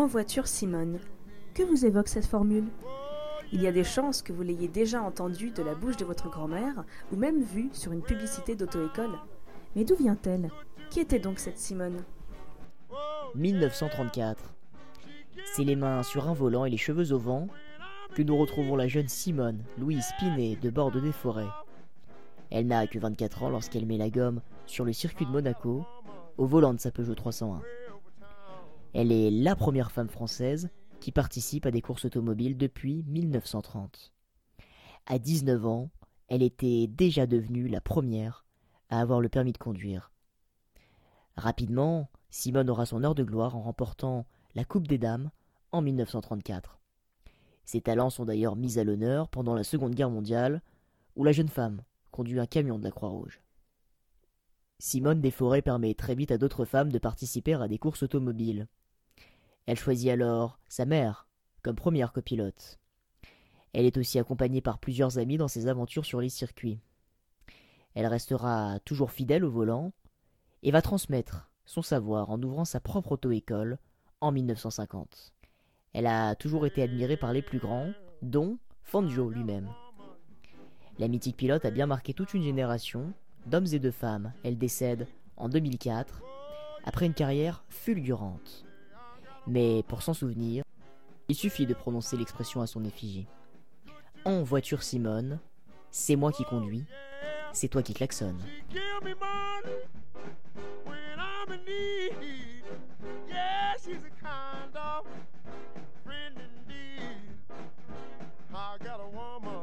En voiture Simone. Que vous évoque cette formule? Il y a des chances que vous l'ayez déjà entendue de la bouche de votre grand-mère ou même vue sur une publicité d'auto-école. Mais d'où vient-elle? Qui était donc cette Simone? 1934. C'est les mains sur un volant et les cheveux au vent que nous retrouvons la jeune Simone Louise Pinet de Bordeaux des Forêts. Elle n'a que 24 ans lorsqu'elle met la gomme sur le circuit de Monaco au volant de sa Peugeot 301. Elle est la première femme française qui participe à des courses automobiles depuis 1930. À 19 ans, elle était déjà devenue la première à avoir le permis de conduire. Rapidement, Simone aura son heure de gloire en remportant la Coupe des Dames en 1934. Ses talents sont d'ailleurs mis à l'honneur pendant la Seconde Guerre mondiale, où la jeune femme conduit un camion de la Croix-Rouge. Simone Desforêts permet très vite à d'autres femmes de participer à des courses automobiles. Elle choisit alors sa mère comme première copilote. Elle est aussi accompagnée par plusieurs amis dans ses aventures sur les circuits. Elle restera toujours fidèle au volant et va transmettre son savoir en ouvrant sa propre auto-école en 1950. Elle a toujours été admirée par les plus grands, dont Fangio lui-même. La mythique pilote a bien marqué toute une génération d'hommes et de femmes. Elle décède en 2004 après une carrière fulgurante. Mais pour s'en souvenir, il suffit de prononcer l'expression à son effigie. En voiture Simone, c'est moi qui conduis, c'est toi qui klaxonne. I got a woman.